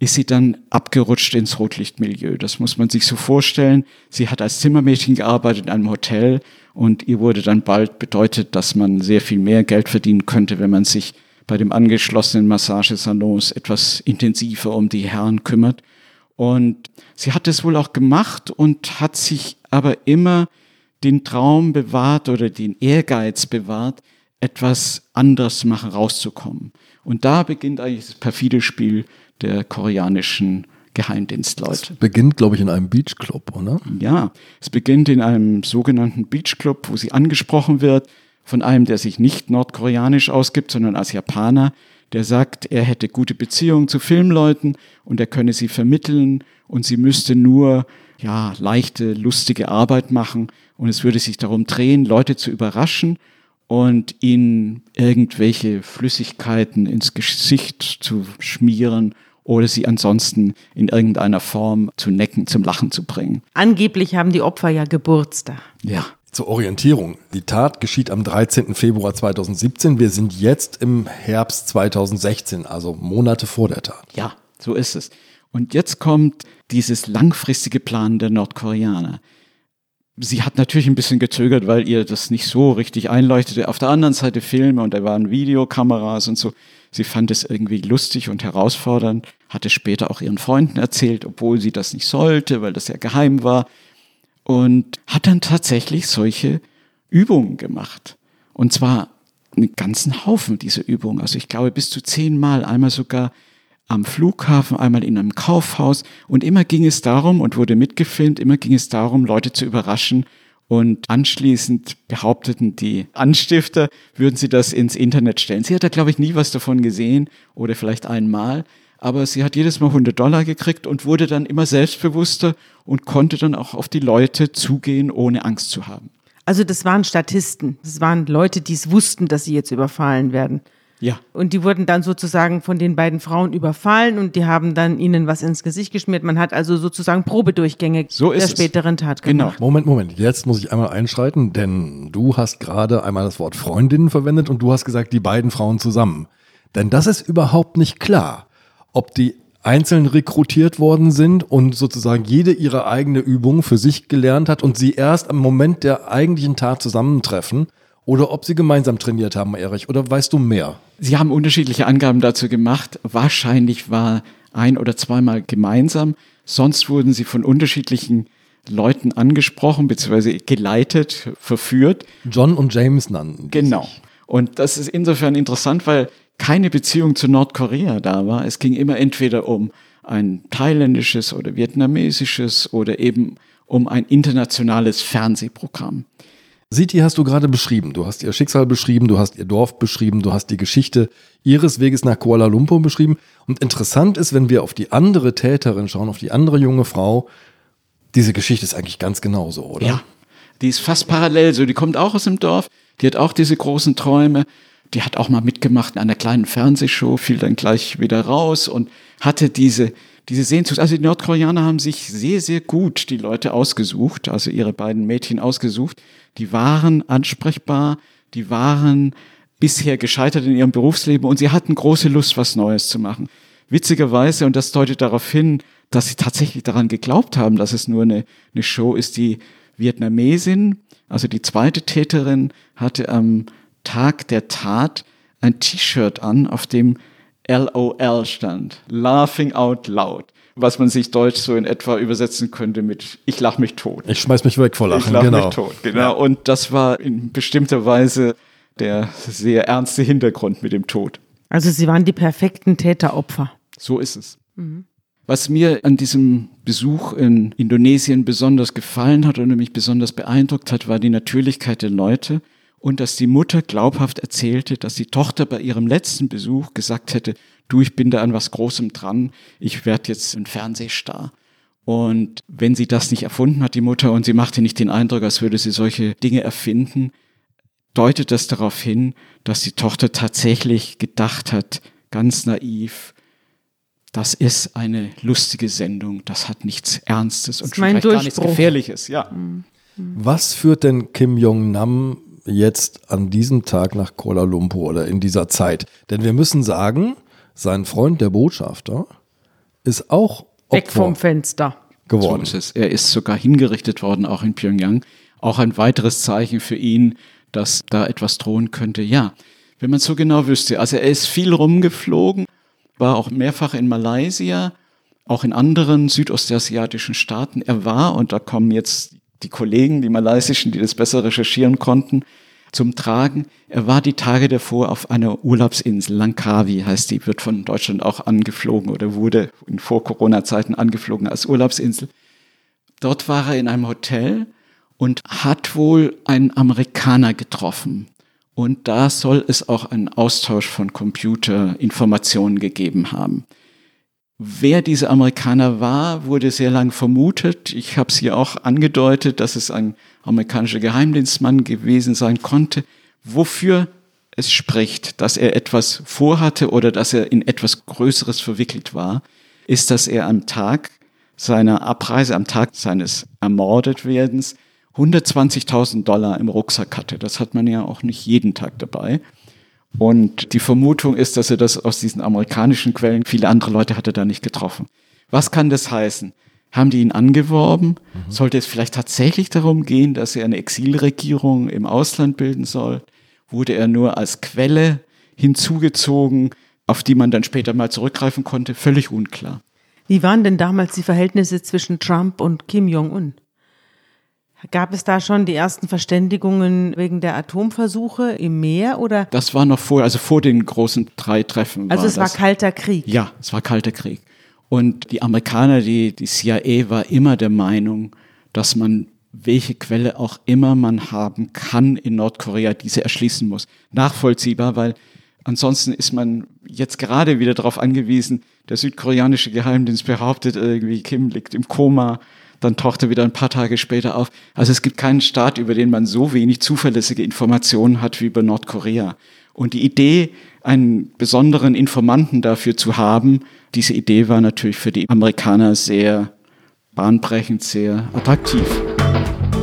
ist sie dann abgerutscht ins Rotlichtmilieu. Das muss man sich so vorstellen. Sie hat als Zimmermädchen gearbeitet in einem Hotel und ihr wurde dann bald bedeutet, dass man sehr viel mehr Geld verdienen könnte, wenn man sich bei dem angeschlossenen Massagesalons etwas intensiver um die Herren kümmert. Und sie hat es wohl auch gemacht und hat sich aber immer den Traum bewahrt oder den Ehrgeiz bewahrt, etwas anderes machen, rauszukommen. Und da beginnt eigentlich das perfide Spiel der koreanischen Geheimdienstleute. Beginnt, glaube ich, in einem Beachclub, oder? Ja, es beginnt in einem sogenannten Beachclub, wo sie angesprochen wird von einem, der sich nicht nordkoreanisch ausgibt, sondern als Japaner, der sagt, er hätte gute Beziehungen zu Filmleuten und er könne sie vermitteln und sie müsste nur ja, leichte, lustige Arbeit machen und es würde sich darum drehen, Leute zu überraschen und ihnen irgendwelche Flüssigkeiten ins Gesicht zu schmieren oder sie ansonsten in irgendeiner Form zu necken, zum Lachen zu bringen. Angeblich haben die Opfer ja Geburtstag. Ja. Zur Orientierung. Die Tat geschieht am 13. Februar 2017. Wir sind jetzt im Herbst 2016, also Monate vor der Tat. Ja, so ist es. Und jetzt kommt dieses langfristige Plan der Nordkoreaner. Sie hat natürlich ein bisschen gezögert, weil ihr das nicht so richtig einleuchtete. Auf der anderen Seite Filme und da waren Videokameras und so. Sie fand es irgendwie lustig und herausfordernd, hatte später auch ihren Freunden erzählt, obwohl sie das nicht sollte, weil das ja geheim war. Und hat dann tatsächlich solche Übungen gemacht. Und zwar einen ganzen Haufen dieser Übungen. Also ich glaube bis zu zehnmal, einmal sogar am Flughafen, einmal in einem Kaufhaus. Und immer ging es darum und wurde mitgefilmt, immer ging es darum, Leute zu überraschen und anschließend behaupteten die Anstifter, würden sie das ins Internet stellen. Sie hat da, glaube ich, nie was davon gesehen oder vielleicht einmal. Aber sie hat jedes Mal 100 Dollar gekriegt und wurde dann immer selbstbewusster und konnte dann auch auf die Leute zugehen, ohne Angst zu haben. Also das waren Statisten. Das waren Leute, die es wussten, dass sie jetzt überfallen werden. Ja. Und die wurden dann sozusagen von den beiden Frauen überfallen und die haben dann ihnen was ins Gesicht geschmiert. Man hat also sozusagen Probedurchgänge so der es. späteren Tat genau. gemacht. Moment, Moment. Jetzt muss ich einmal einschreiten, denn du hast gerade einmal das Wort Freundinnen verwendet und du hast gesagt, die beiden Frauen zusammen. Denn das ist überhaupt nicht klar, ob die einzeln rekrutiert worden sind und sozusagen jede ihre eigene Übung für sich gelernt hat und sie erst am Moment der eigentlichen Tat zusammentreffen oder ob sie gemeinsam trainiert haben, Erich, oder weißt du mehr? Sie haben unterschiedliche Angaben dazu gemacht. Wahrscheinlich war ein oder zweimal gemeinsam. Sonst wurden sie von unterschiedlichen Leuten angesprochen bzw. geleitet, verführt. John und James nannten. Genau. sich. Und das ist insofern interessant, weil keine Beziehung zu Nordkorea da war. Es ging immer entweder um ein thailändisches oder vietnamesisches oder eben um ein internationales Fernsehprogramm. Siti hast du gerade beschrieben. Du hast ihr Schicksal beschrieben, du hast ihr Dorf beschrieben, du hast die Geschichte ihres Weges nach Kuala Lumpur beschrieben. Und interessant ist, wenn wir auf die andere Täterin schauen, auf die andere junge Frau, diese Geschichte ist eigentlich ganz genauso, oder? Ja, die ist fast parallel so. Die kommt auch aus dem Dorf, die hat auch diese großen Träume. Die hat auch mal mitgemacht in einer kleinen Fernsehshow, fiel dann gleich wieder raus und hatte diese, diese Sehnsucht. Also die Nordkoreaner haben sich sehr, sehr gut die Leute ausgesucht, also ihre beiden Mädchen ausgesucht. Die waren ansprechbar, die waren bisher gescheitert in ihrem Berufsleben und sie hatten große Lust, was Neues zu machen. Witzigerweise, und das deutet darauf hin, dass sie tatsächlich daran geglaubt haben, dass es nur eine, eine Show ist, die Vietnamesin, also die zweite Täterin, hatte am Tag der Tat ein T-Shirt an, auf dem LOL stand. Laughing out loud. Was man sich deutsch so in etwa übersetzen könnte mit Ich lach mich tot. Ich schmeiß mich weg vor Ich Lachen, lach genau. mich tot, genau. Und das war in bestimmter Weise der sehr ernste Hintergrund mit dem Tod. Also sie waren die perfekten Täteropfer. So ist es. Was mir an diesem Besuch in Indonesien besonders gefallen hat und mich besonders beeindruckt hat, war die Natürlichkeit der Leute und dass die Mutter glaubhaft erzählte, dass die Tochter bei ihrem letzten Besuch gesagt hätte, du, ich bin da an was Großem dran, ich werde jetzt ein Fernsehstar. Und wenn sie das nicht erfunden hat, die Mutter, und sie machte nicht den Eindruck, als würde sie solche Dinge erfinden, deutet das darauf hin, dass die Tochter tatsächlich gedacht hat, ganz naiv, das ist eine lustige Sendung, das hat nichts Ernstes und vielleicht gar nichts. Gefährliches. Ja. Was führt denn Kim Jong-nam jetzt an diesem Tag nach Kuala Lumpur oder in dieser Zeit? Denn wir müssen sagen, sein Freund, der Botschafter, ist auch Weg Opfer vom Fenster. geworden. So ist es. Er ist sogar hingerichtet worden, auch in Pyongyang. Auch ein weiteres Zeichen für ihn, dass da etwas drohen könnte. Ja, wenn man so genau wüsste. Also er ist viel rumgeflogen, war auch mehrfach in Malaysia, auch in anderen südostasiatischen Staaten. Er war, und da kommen jetzt die Kollegen, die malaysischen, die das besser recherchieren konnten, zum Tragen. Er war die Tage davor auf einer Urlaubsinsel, Langkawi heißt die, wird von Deutschland auch angeflogen oder wurde in Vor-Corona-Zeiten angeflogen als Urlaubsinsel. Dort war er in einem Hotel und hat wohl einen Amerikaner getroffen. Und da soll es auch einen Austausch von Computerinformationen gegeben haben. Wer dieser Amerikaner war, wurde sehr lange vermutet. Ich habe es hier auch angedeutet, dass es ein amerikanischer Geheimdienstmann gewesen sein konnte. wofür es spricht, dass er etwas vorhatte oder dass er in etwas Größeres verwickelt war, ist, dass er am Tag seiner Abreise, am Tag seines Ermordetwerdens 120.000 Dollar im Rucksack hatte. Das hat man ja auch nicht jeden Tag dabei. Und die Vermutung ist, dass er das aus diesen amerikanischen Quellen, viele andere Leute hat er da nicht getroffen. Was kann das heißen? Haben die ihn angeworben? Mhm. Sollte es vielleicht tatsächlich darum gehen, dass er eine Exilregierung im Ausland bilden soll? Wurde er nur als Quelle hinzugezogen, auf die man dann später mal zurückgreifen konnte? Völlig unklar. Wie waren denn damals die Verhältnisse zwischen Trump und Kim Jong-un? Gab es da schon die ersten Verständigungen wegen der Atomversuche im Meer oder? Das war noch vor, also vor den großen drei Treffen. Also war es war das. kalter Krieg. Ja, es war kalter Krieg. Und die Amerikaner, die, die CIA war immer der Meinung, dass man welche Quelle auch immer man haben kann in Nordkorea, diese erschließen muss. Nachvollziehbar, weil ansonsten ist man jetzt gerade wieder darauf angewiesen, der südkoreanische Geheimdienst behauptet irgendwie, Kim liegt im Koma, dann taucht er wieder ein paar Tage später auf. Also es gibt keinen Staat, über den man so wenig zuverlässige Informationen hat wie über Nordkorea. Und die Idee, einen besonderen Informanten dafür zu haben, diese Idee war natürlich für die Amerikaner sehr bahnbrechend, sehr attraktiv.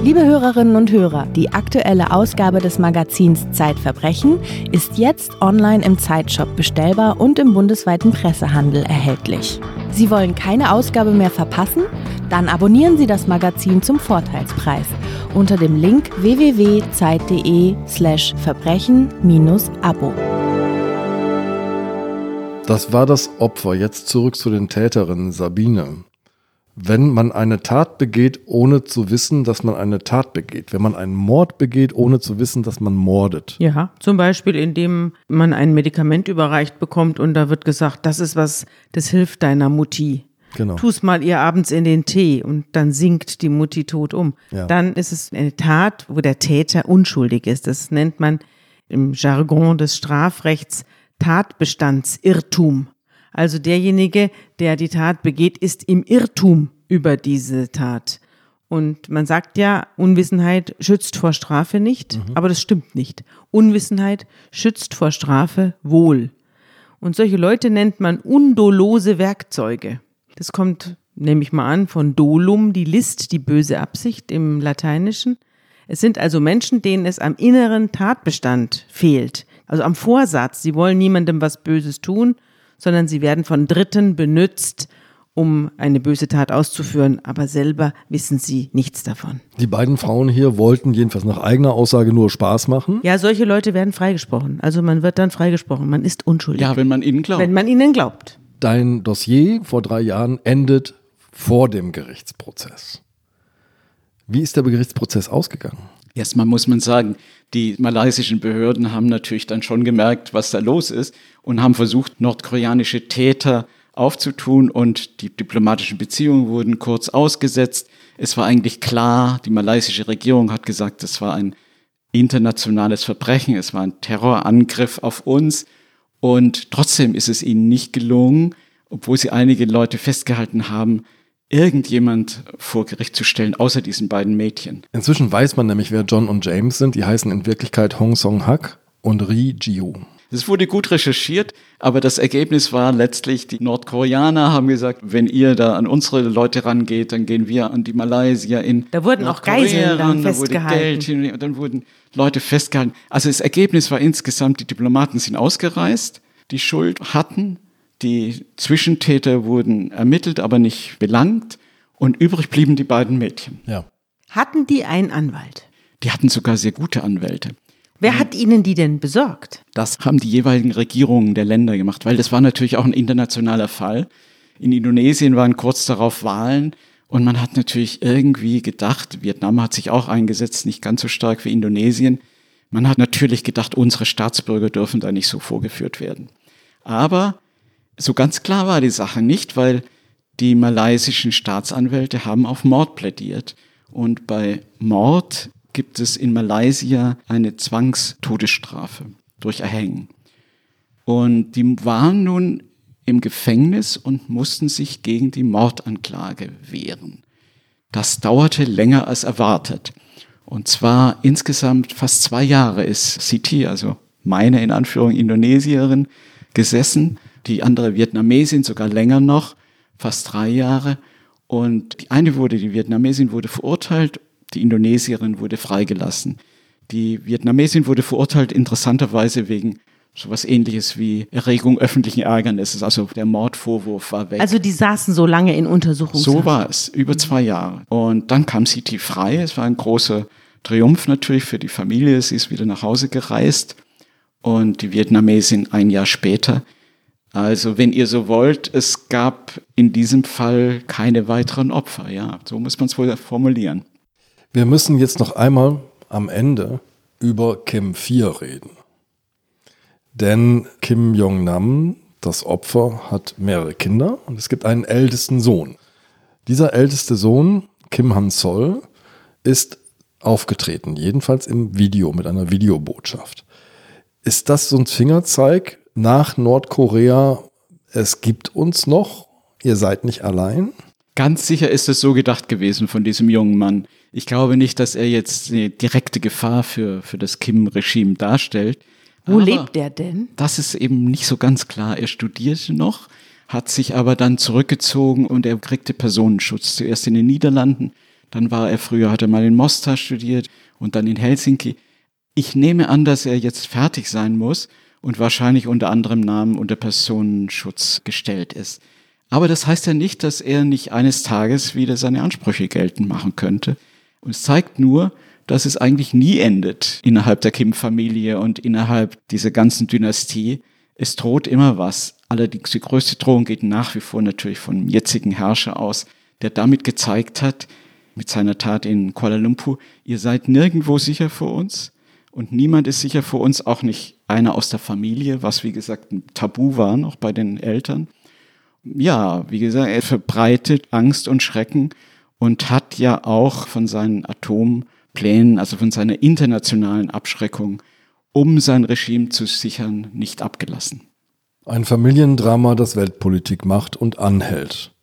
Liebe Hörerinnen und Hörer, die aktuelle Ausgabe des Magazins Zeitverbrechen ist jetzt online im Zeitshop bestellbar und im bundesweiten Pressehandel erhältlich. Sie wollen keine Ausgabe mehr verpassen? Dann abonnieren Sie das Magazin zum Vorteilspreis unter dem Link www.zeit.de/slash verbrechen-abo. Das war das Opfer. Jetzt zurück zu den Täterinnen, Sabine. Wenn man eine Tat begeht, ohne zu wissen, dass man eine Tat begeht. Wenn man einen Mord begeht, ohne zu wissen, dass man mordet. Ja, zum Beispiel, indem man ein Medikament überreicht bekommt und da wird gesagt, das ist was, das hilft deiner Mutti. Genau. Tu's mal ihr abends in den Tee und dann sinkt die Mutti tot um. Ja. Dann ist es eine Tat, wo der Täter unschuldig ist. Das nennt man im Jargon des Strafrechts Tatbestandsirrtum. Also derjenige, der die Tat begeht, ist im Irrtum über diese Tat. Und man sagt ja, Unwissenheit schützt vor Strafe nicht, aber das stimmt nicht. Unwissenheit schützt vor Strafe wohl. Und solche Leute nennt man undolose Werkzeuge. Das kommt, nehme ich mal an, von dolum, die List, die böse Absicht im Lateinischen. Es sind also Menschen, denen es am inneren Tatbestand fehlt, also am Vorsatz. Sie wollen niemandem was Böses tun, sondern sie werden von Dritten benützt, um eine böse Tat auszuführen, aber selber wissen sie nichts davon. Die beiden Frauen hier wollten jedenfalls nach eigener Aussage nur Spaß machen. Ja, solche Leute werden freigesprochen. Also man wird dann freigesprochen. Man ist unschuldig. Ja, wenn man ihnen glaubt. wenn man ihnen glaubt. Dein Dossier vor drei Jahren endet vor dem Gerichtsprozess. Wie ist der Gerichtsprozess ausgegangen? Erstmal muss man sagen, die malaysischen Behörden haben natürlich dann schon gemerkt, was da los ist und haben versucht, nordkoreanische Täter aufzutun und die diplomatischen Beziehungen wurden kurz ausgesetzt. Es war eigentlich klar, die malaysische Regierung hat gesagt, es war ein internationales Verbrechen, es war ein Terrorangriff auf uns und trotzdem ist es ihnen nicht gelungen, obwohl sie einige Leute festgehalten haben, irgendjemand vor Gericht zu stellen, außer diesen beiden Mädchen. Inzwischen weiß man nämlich, wer John und James sind. Die heißen in Wirklichkeit Hong Song Hak und Ri Jiu. Es wurde gut recherchiert, aber das Ergebnis war letztlich, die Nordkoreaner haben gesagt, wenn ihr da an unsere Leute rangeht, dann gehen wir an die Malaysier in Da wurden auch Geiseln dann da wurde festgehalten. Geld und dann wurden Leute festgehalten. Also das Ergebnis war insgesamt, die Diplomaten sind ausgereist, die Schuld hatten, die Zwischentäter wurden ermittelt, aber nicht belangt und übrig blieben die beiden Mädchen. Ja. Hatten die einen Anwalt? Die hatten sogar sehr gute Anwälte. Wer hat ihnen die denn besorgt? Das haben die jeweiligen Regierungen der Länder gemacht, weil das war natürlich auch ein internationaler Fall. In Indonesien waren kurz darauf Wahlen und man hat natürlich irgendwie gedacht, Vietnam hat sich auch eingesetzt, nicht ganz so stark wie Indonesien. Man hat natürlich gedacht, unsere Staatsbürger dürfen da nicht so vorgeführt werden. Aber so ganz klar war die Sache nicht, weil die malaysischen Staatsanwälte haben auf Mord plädiert. Und bei Mord gibt es in Malaysia eine Zwangstodesstrafe durch Erhängen. Und die waren nun im Gefängnis und mussten sich gegen die Mordanklage wehren. Das dauerte länger als erwartet. Und zwar insgesamt fast zwei Jahre ist Siti, also meine in Anführung Indonesierin, gesessen. Die andere Vietnamesin sogar länger noch, fast drei Jahre. Und die eine wurde, die Vietnamesin wurde verurteilt, die Indonesierin wurde freigelassen. Die Vietnamesin wurde verurteilt interessanterweise wegen sowas ähnliches wie Erregung öffentlichen Ärgernisses. Also der Mordvorwurf war weg. Also die saßen so lange in Untersuchungshaft. So war es, über zwei Jahre. Und dann kam Siti frei. Es war ein großer Triumph natürlich für die Familie. Sie ist wieder nach Hause gereist. Und die Vietnamesin ein Jahr später. Also wenn ihr so wollt, es gab in diesem Fall keine weiteren Opfer. Ja, so muss man es wohl formulieren. Wir müssen jetzt noch einmal am Ende über Kim 4 reden. Denn Kim Jong-nam, das Opfer, hat mehrere Kinder und es gibt einen ältesten Sohn. Dieser älteste Sohn, Kim Han-sol, ist aufgetreten, jedenfalls im Video mit einer Videobotschaft. Ist das so ein Fingerzeig nach Nordkorea, es gibt uns noch, ihr seid nicht allein? Ganz sicher ist es so gedacht gewesen von diesem jungen Mann. Ich glaube nicht, dass er jetzt eine direkte Gefahr für, für das Kim-Regime darstellt. Wo lebt er denn? Das ist eben nicht so ganz klar. Er studierte noch, hat sich aber dann zurückgezogen und er kriegte Personenschutz. Zuerst in den Niederlanden, dann war er früher, hat er mal in Mostar studiert und dann in Helsinki. Ich nehme an, dass er jetzt fertig sein muss und wahrscheinlich unter anderem Namen unter Personenschutz gestellt ist. Aber das heißt ja nicht, dass er nicht eines Tages wieder seine Ansprüche geltend machen könnte. Und es zeigt nur, dass es eigentlich nie endet innerhalb der Kim-Familie und innerhalb dieser ganzen Dynastie. Es droht immer was. Allerdings die größte Drohung geht nach wie vor natürlich vom jetzigen Herrscher aus, der damit gezeigt hat, mit seiner Tat in Kuala Lumpur, ihr seid nirgendwo sicher vor uns und niemand ist sicher vor uns, auch nicht einer aus der Familie, was wie gesagt ein Tabu war noch bei den Eltern. Ja, wie gesagt, er verbreitet Angst und Schrecken und hat ja auch von seinen Atomplänen, also von seiner internationalen Abschreckung, um sein Regime zu sichern, nicht abgelassen. Ein Familiendrama, das Weltpolitik macht und anhält.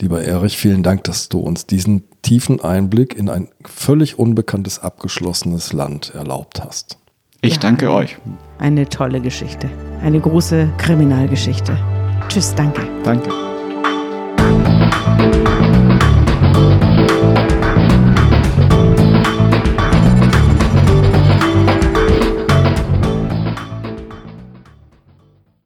Lieber Erich, vielen Dank, dass du uns diesen tiefen Einblick in ein völlig unbekanntes, abgeschlossenes Land erlaubt hast. Ich ja, danke euch. Eine tolle Geschichte. Eine große Kriminalgeschichte. Tschüss, danke. Danke.